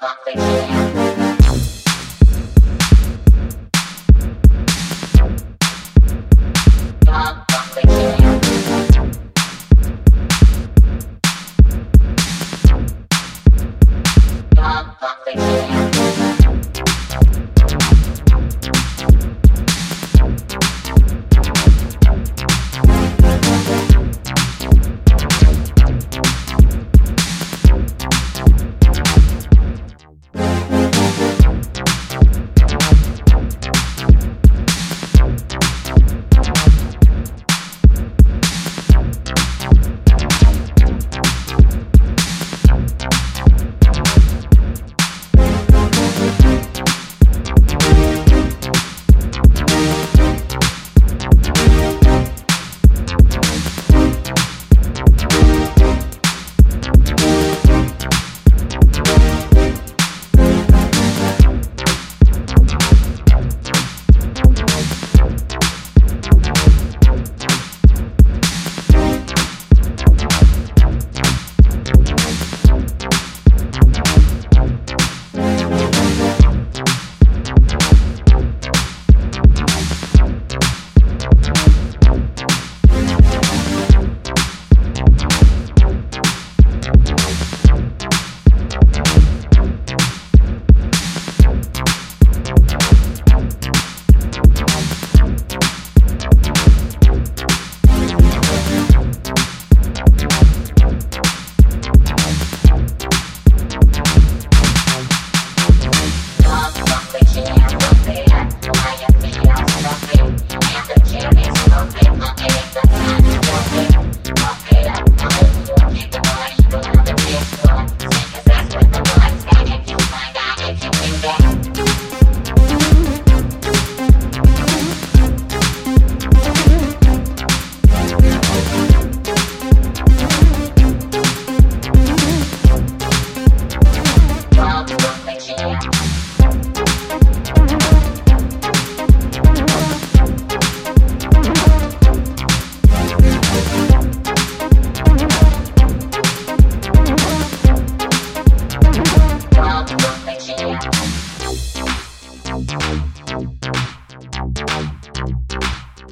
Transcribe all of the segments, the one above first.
nothing.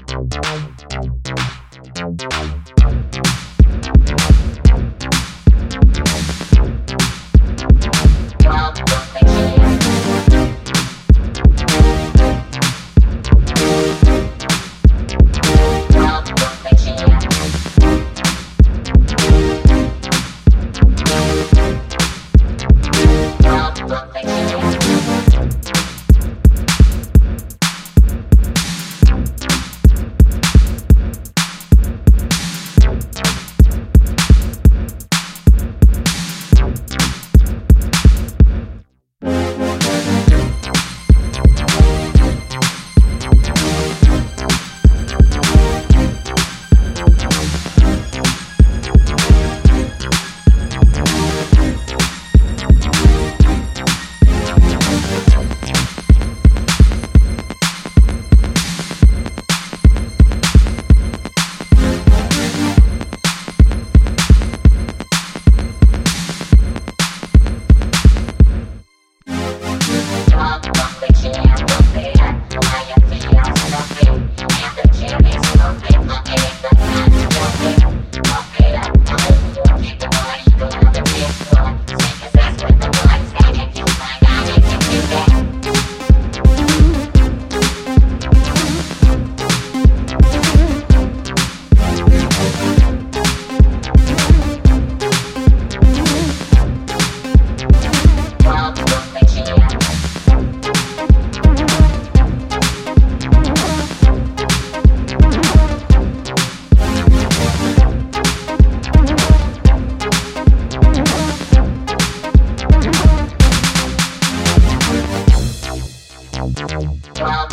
Tchau. tchau.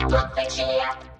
Well, look, they